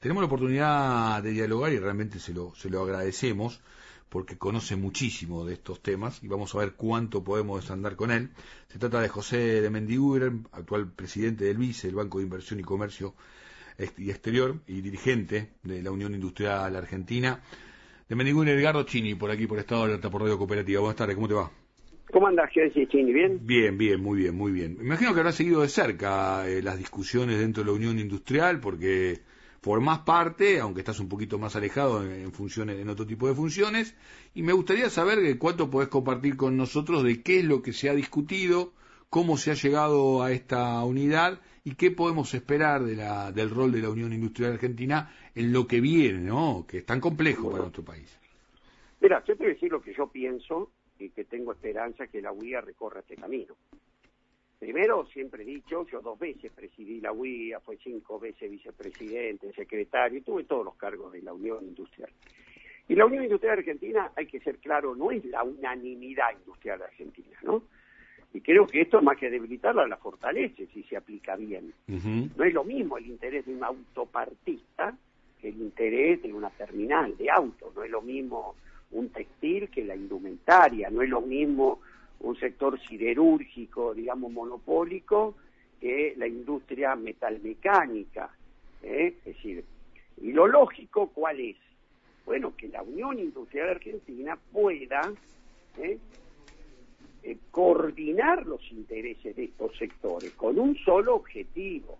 Tenemos la oportunidad de dialogar y realmente se lo, se lo agradecemos porque conoce muchísimo de estos temas y vamos a ver cuánto podemos desandar con él. Se trata de José de Mendiguren, actual presidente del BICE, el Banco de Inversión y Comercio y Exterior y dirigente de la Unión Industrial Argentina. De Mendiguren, Edgardo Chini, por aquí, por Estado de Alerta por Radio Cooperativa. Buenas tardes, ¿cómo te va? ¿Cómo andas, Chini? ¿Bien? Bien, bien, muy bien, muy bien. Me imagino que habrás seguido de cerca eh, las discusiones dentro de la Unión Industrial porque formás parte, aunque estás un poquito más alejado en, funciones, en otro tipo de funciones, y me gustaría saber cuánto podés compartir con nosotros de qué es lo que se ha discutido, cómo se ha llegado a esta unidad y qué podemos esperar de la, del rol de la Unión Industrial Argentina en lo que viene, ¿no? Que es tan complejo para nuestro país. Mira, yo te voy a decir lo que yo pienso y que tengo esperanza que la UIA recorra este camino. Primero, siempre he dicho, yo dos veces presidí la UIA, fue cinco veces vicepresidente, secretario, tuve todos los cargos de la Unión Industrial. Y la Unión Industrial Argentina, hay que ser claro, no es la unanimidad industrial argentina, ¿no? Y creo que esto, más que debilitarla, la fortalece si se aplica bien. No es lo mismo el interés de un autopartista que el interés de una terminal de auto. No es lo mismo un textil que la indumentaria. No es lo mismo un sector siderúrgico, digamos, monopólico, que la industria metalmecánica. ¿eh? Es decir, y lo lógico, ¿cuál es? Bueno, que la Unión Industrial Argentina pueda ¿eh? Eh, coordinar los intereses de estos sectores con un solo objetivo,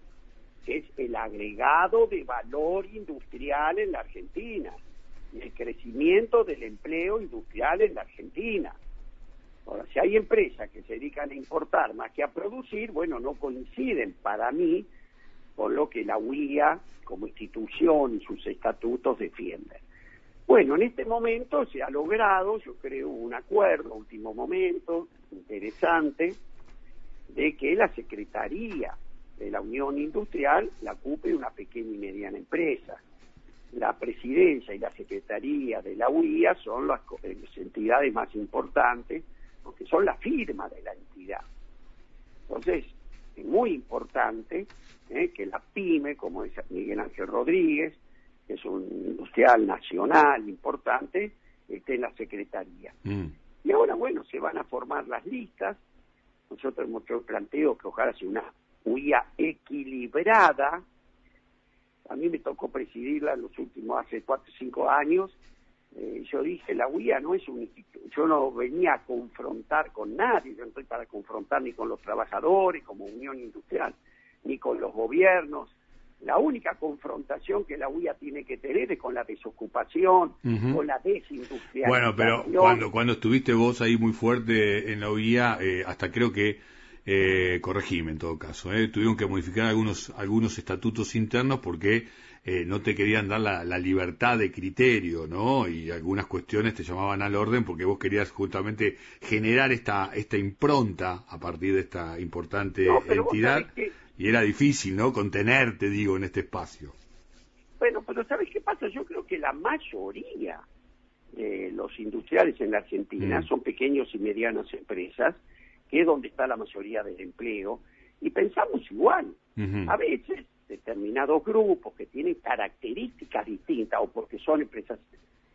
que es el agregado de valor industrial en la Argentina y el crecimiento del empleo industrial en la Argentina. Ahora, si hay empresas que se dedican a importar más que a producir, bueno, no coinciden para mí con lo que la UIA como institución y sus estatutos defienden. Bueno, en este momento se ha logrado, yo creo, un acuerdo, último momento, interesante, de que la Secretaría de la Unión Industrial la ocupe una pequeña y mediana empresa. La presidencia y la secretaría de la UIA son las entidades más importantes porque son la firma de la entidad. Entonces, es muy importante ¿eh? que la PYME, como es Miguel Ángel Rodríguez, que es un industrial nacional importante, esté en la Secretaría. Mm. Y ahora, bueno, se van a formar las listas. Nosotros hemos hecho planteo que ojalá sea una UIA equilibrada. A mí me tocó presidirla en los últimos, hace cuatro o cinco años, eh, yo dije, la UIA no es un instituto, yo no venía a confrontar con nadie, yo no estoy para confrontar ni con los trabajadores como Unión Industrial, ni con los gobiernos. La única confrontación que la UIA tiene que tener es con la desocupación, con la desindustrialización. Bueno, pero cuando, cuando estuviste vos ahí muy fuerte en la UIA, eh, hasta creo que eh, corregime en todo caso, eh, tuvieron que modificar algunos, algunos estatutos internos porque eh, no te querían dar la, libertad de criterio, ¿no? Y algunas cuestiones te llamaban al orden porque vos querías justamente generar esta, esta impronta a partir de esta importante entidad y era difícil, ¿no? Contenerte, digo, en este espacio. Bueno, pero ¿sabes qué pasa? Yo creo que la mayoría de los industriales en la Argentina mm. son pequeños y medianas empresas, que es donde está la mayoría del empleo, y pensamos igual. A veces determinados grupos que tienen características distintas o porque son empresas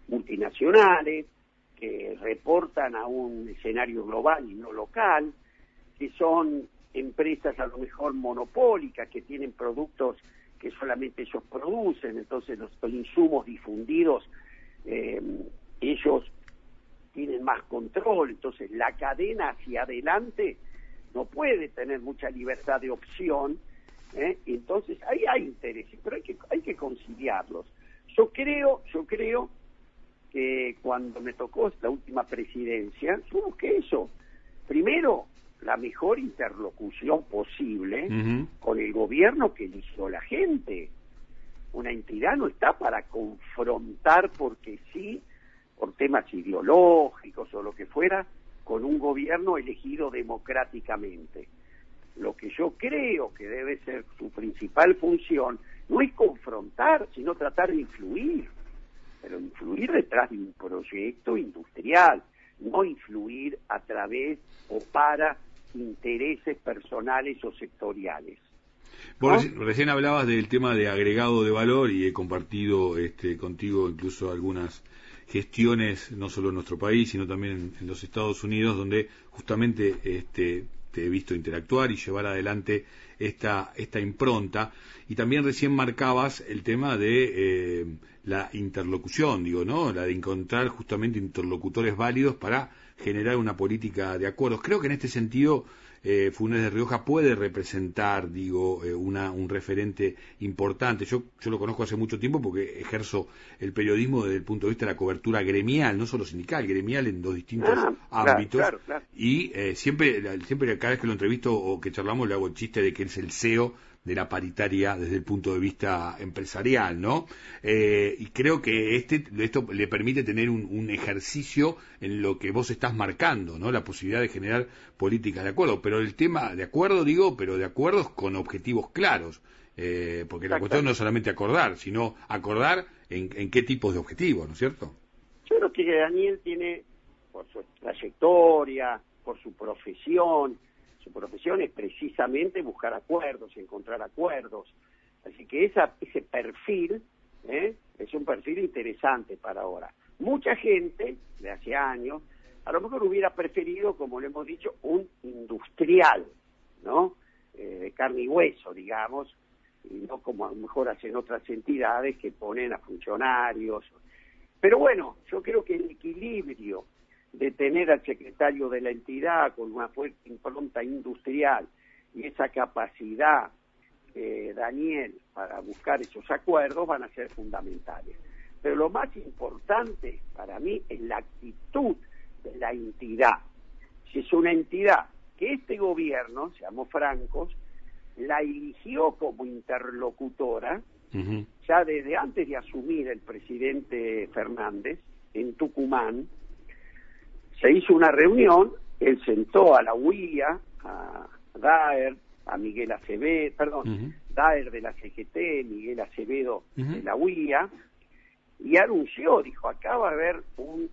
multinacionales que reportan a un escenario global y no local, que son empresas a lo mejor monopólicas que tienen productos que solamente ellos producen, entonces los, insumos difundidos eh, ellos tienen más control, entonces la cadena hacia adelante no puede tener mucha libertad de opción ¿eh? Entonces, ahí hay intereses, pero hay que, hay que conciliarlos. Yo creo, yo creo que cuando me tocó esta última presidencia, yo que eso, primero, la mejor interlocución posible con el gobierno que eligió la gente. Una entidad no está para confrontar porque sí, por temas ideológicos o lo que fuera, con un gobierno elegido democráticamente. Lo que yo creo que debe ser su principal función no es confrontar, sino tratar de influir, pero influir detrás de un proyecto industrial, no influir a través o para intereses personales o sectoriales. recién hablabas del tema de agregado de valor y he compartido este, contigo incluso algunas gestiones, no solo en nuestro país, sino también en, los Estados Unidos, donde justamente este, te he visto interactuar y llevar adelante esta, esta impronta. Y también recién marcabas el tema de eh, la interlocución, digo, ¿no? La de encontrar justamente interlocutores válidos para generar una política de acuerdos. Creo que en este sentido eh, Funes de Rioja puede representar, digo, eh, una, un referente importante. Yo, yo lo conozco hace mucho tiempo porque ejerzo el periodismo desde el punto de vista de la cobertura gremial, no solo sindical, gremial en dos distintos ah, ámbitos. Y eh, siempre, siempre cada vez que lo entrevisto o que charlamos le hago el chiste de que es el CEO de la paritaria desde el punto de vista empresarial, ¿no? Eh, y creo que este, esto le permite tener un, ejercicio en lo que vos estás marcando, ¿no? La posibilidad de generar políticas de acuerdo. Pero el tema de acuerdo, digo, pero de acuerdos con objetivos claros. Eh, porque la cuestión no es solamente acordar, sino acordar en, en qué tipos de objetivos, ¿no es cierto? Yo creo que Daniel tiene, por su trayectoria, por su profesión, su profesión es precisamente buscar acuerdos, encontrar acuerdos. Así que esa, ese perfil ¿eh? es un perfil interesante para ahora. Mucha gente de hace años a lo mejor hubiera preferido, como le hemos dicho, un industrial, ¿no? Eh, de carne y hueso, digamos, y no como a lo mejor hacen otras entidades que ponen a funcionarios. Pero bueno, yo creo que el equilibrio de tener al secretario de la entidad con una fuerte impronta industrial y esa capacidad, eh, Daniel, para buscar esos acuerdos van a ser fundamentales. Pero lo más importante para mí es la actitud de la entidad. Si es una entidad que este gobierno, seamos francos, la eligió como interlocutora, ya desde antes de asumir el presidente Fernández en Tucumán, se hizo una reunión, él sentó a la UIA, a Daer, a Miguel Acevedo, perdón, Daer de la CGT, Miguel Acevedo de la UIA, y anunció, dijo, acá va a haber un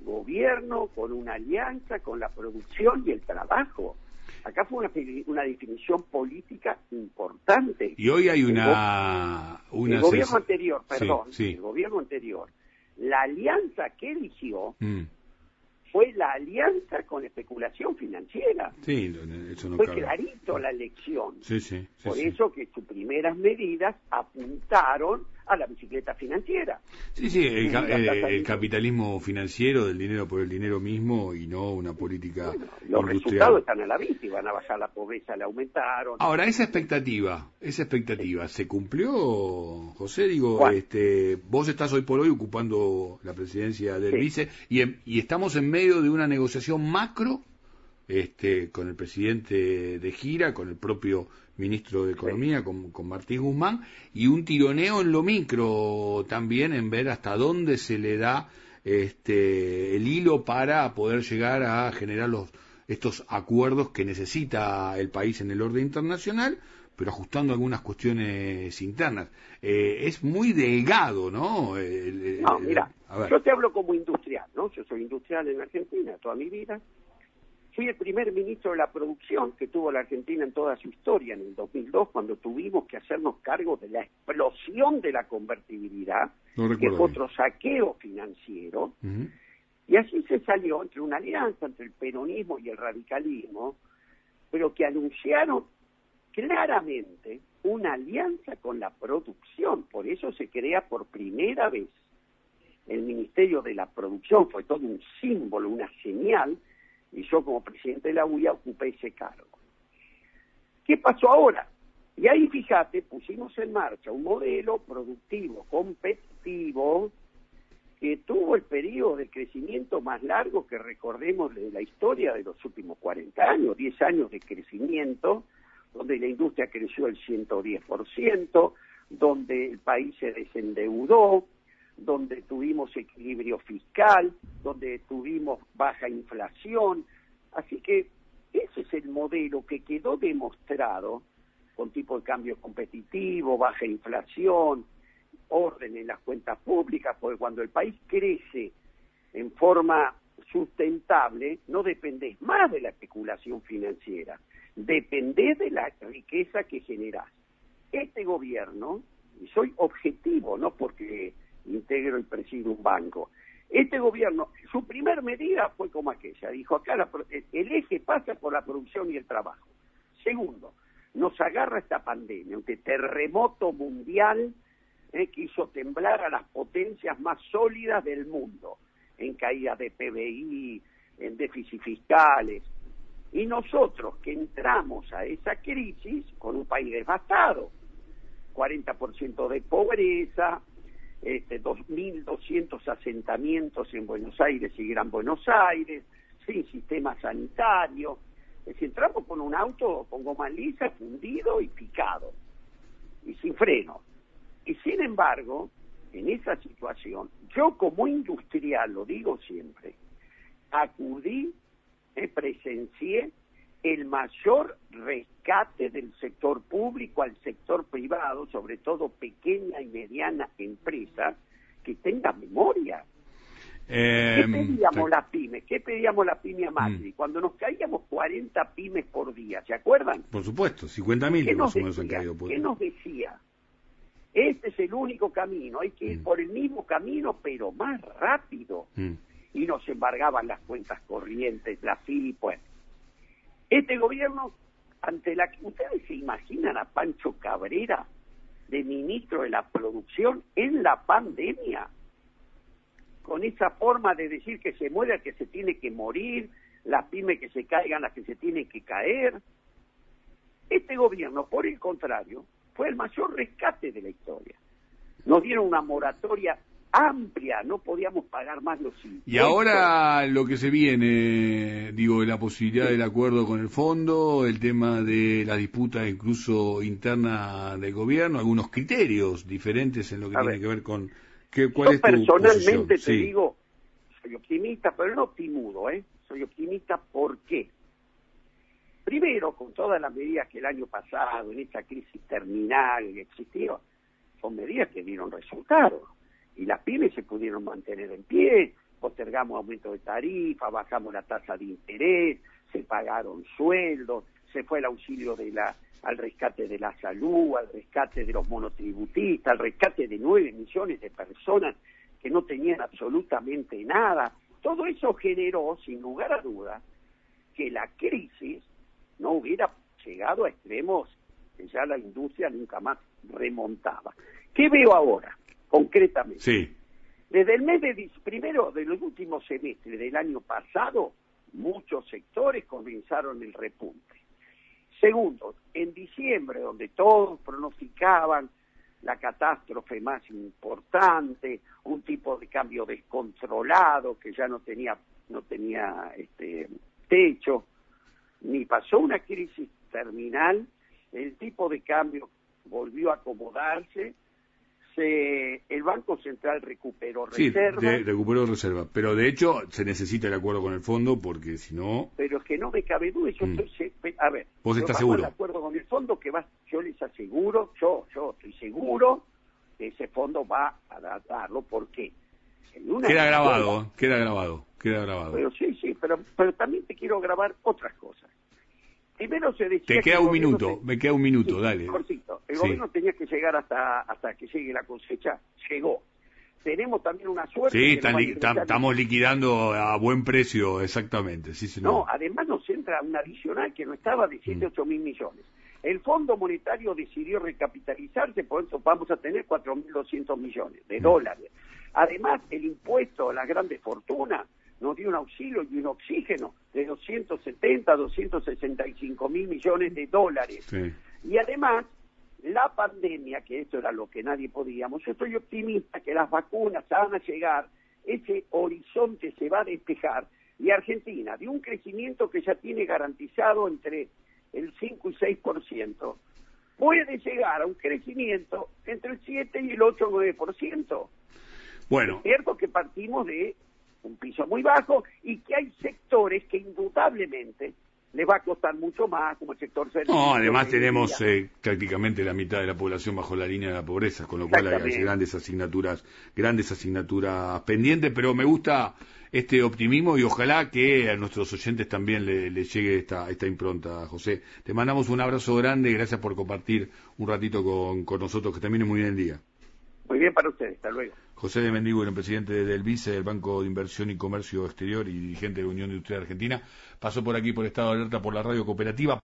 gobierno con una alianza con la producción y el trabajo. Acá fue una, una definición política importante. Y hoy hay una... El, gobierno anterior, perdón, el gobierno anterior, la alianza que eligió mm fue la alianza con especulación financiera. Sí, eso no fue clarito la elección. Sí, sí, Por eso que sus primeras medidas apuntaron a la bicicleta financiera. Sí, sí, el, capitalismo financiero del dinero por el dinero mismo y no una política Los resultados están a la vista y van a bajar la pobreza, la aumentaron. Ahora, esa expectativa, esa expectativa, ¿se cumplió, José? Digo, este, vos estás hoy por hoy ocupando la presidencia del vice y, y estamos en medio de una negociación macro este, con el presidente de gira, con el propio ministro de Economía, con, con, Martín Guzmán, y un tironeo en lo micro también, en ver hasta dónde se le da este, el hilo para poder llegar a generar los, estos acuerdos que necesita el país en el orden internacional, pero ajustando algunas cuestiones internas. Eh, es muy delgado, ¿no? no, mira, yo te hablo como industrial, ¿no? Yo soy industrial en Argentina toda mi vida Fui el primer ministro de la producción que tuvo la Argentina en toda su historia en el 2002, cuando tuvimos que hacernos cargo de la explosión de la convertibilidad, que fue otro saqueo financiero. Y así se salió entre una alianza entre el peronismo y el radicalismo, pero que anunciaron claramente una alianza con la producción. Por eso se crea por primera vez el Ministerio de la Producción. Fue todo un símbolo, una señal y yo como presidente de la UIA ocupé ese cargo. ¿Qué pasó ahora? Y ahí, fíjate, pusimos en marcha un modelo productivo, competitivo, que tuvo el periodo de crecimiento más largo que recordemos de la historia de los últimos 40 años, 10 años de crecimiento, donde la industria creció el 110%, donde el país se desendeudó, donde tuvimos equilibrio fiscal, donde tuvimos baja inflación. Así que ese es el modelo que quedó demostrado con tipo de cambio competitivo, baja inflación, orden en las cuentas públicas, porque cuando el país crece en forma sustentable, no dependes más de la especulación financiera, dependés de la riqueza que generás. Este gobierno, y soy objetivo, no porque integro y presido un banco, este gobierno, su primer medida fue como aquella, dijo acá el eje pasa por la producción y el trabajo. Segundo, nos agarra esta pandemia, un terremoto mundial eh, que hizo temblar a las potencias más sólidas del mundo, en caídas de PBI, en déficit fiscales. Y nosotros que entramos a esa crisis con un país devastado, 40% de pobreza, este, 2.200 asentamientos en Buenos Aires y Gran Buenos Aires, sin sistema sanitario. Es entramos con un auto con goma lisa, fundido y picado, y sin freno. Y sin embargo, en esa situación, yo como industrial, lo digo siempre, acudí, me presencié el mayor rescate del sector público al sector privado, sobre todo pequeña y mediana empresa, que tenga memoria. ¿Qué em, pedíamos las pymes? ¿Qué pedíamos la pyme a Macri? Mm. Cuando nos caíamos 40 pymes por día, ¿se acuerdan? Por supuesto, 50 mil más o menos han caído. Por... ¿Qué nos decía? Este es el único camino, hay que ir mm. por el mismo camino, pero más rápido. Mm. Y nos embargaban las cuentas corrientes, la FIP, pues. Este gobierno, ante la que ustedes se imaginan a Pancho Cabrera de ministro de la producción en la pandemia, con esa forma de decir que se muere que se tiene que morir, las pymes que se caigan las que se tienen que caer. Este gobierno, por el contrario, fue el mayor rescate de la historia. Nos dieron una moratoria amplia, no podíamos pagar más los impuestos. Y ahora lo que se viene, digo, la posibilidad del acuerdo con el fondo, el tema de la disputa incluso interna del gobierno, algunos criterios diferentes en lo que tiene que ver con... ¿qué, ¿Cuál es tu personalmente te digo, soy optimista, pero no optimudo, ¿eh? Soy optimista ¿por qué? Primero, con todas las medidas que el año pasado, en esta crisis terminal que existió, son medidas que dieron resultados y las pymes se pudieron mantener en pie, postergamos aumento de tarifa, bajamos la tasa de interés, se pagaron sueldos, se fue el auxilio de la, al rescate de la salud, al rescate de los monotributistas, al rescate de nueve millones de personas que no tenían absolutamente nada. Todo eso generó, sin lugar a dudas, que la crisis no hubiera llegado a extremos que ya la industria nunca más remontaba. ¿Qué veo ahora? Concretamente. Sí. Desde el mes de primero de los últimos semestres del año pasado, muchos sectores comenzaron el repunte. Segundo, en diciembre, donde todos pronosticaban la catástrofe más importante, un tipo de cambio descontrolado que ya no tenía no tenía este techo, ni pasó una crisis terminal, el tipo de cambio volvió a acomodarse el Banco Central recuperó reservas. Sí, recuperó reservas, pero de hecho se necesita el acuerdo con el fondo porque si no... Pero es que no me cabe duda, yo mm. estoy... A ver, ¿Vos estás seguro? de acuerdo con el fondo que va, yo les aseguro, yo, yo estoy seguro que ese fondo va a darlo, porque Queda grabado, queda grabado, queda grabado. Pero sí, sí, pero, pero también te quiero grabar otras cosas. Primero se decía... Te queda un minuto, me queda un minuto, dale. Cortito. El gobierno tenía que llegar hasta, hasta que llegue la cosecha, llegó. Tenemos también una suerte. Sí, estamos liquidando a buen precio, exactamente. Sí, No, además nos entra un adicional que no estaba de 7, 8 mm. mil millones. El Fondo Monetario decidió recapitalizarse, por eso vamos a tener 4.200 millones de mm. dólares. Además, el impuesto a las grandes fortunas nos dio un auxilio y un oxígeno de 270, 265 mil millones de dólares. Y además, la pandemia, que esto era lo que nadie podíamos, yo estoy optimista que las vacunas van a llegar, ese horizonte se va a despejar y Argentina, de un crecimiento que ya tiene garantizado entre el 5 y 6%, puede llegar a un crecimiento entre el 7 y el 8 o 9%. Bueno. Es cierto que partimos de un piso muy bajo y que hay sectores que indudablemente les va a costar mucho más como el sector servicio. No, además tenemos eh, prácticamente la mitad de la población bajo la línea de la pobreza, con lo cual hay, grandes asignaturas, grandes asignaturas pendientes, pero me gusta este optimismo y ojalá que a nuestros oyentes también le, llegue esta, esta impronta, José. Te mandamos un abrazo grande y gracias por compartir un ratito con, con nosotros, que termine muy bien el día. Muy bien para ustedes, hasta luego. José de el presidente del BICE, del Banco de Inversión y Comercio Exterior y dirigente de la Unión Industrial Argentina, pasó por aquí por Estado de Alerta por la radio cooperativa.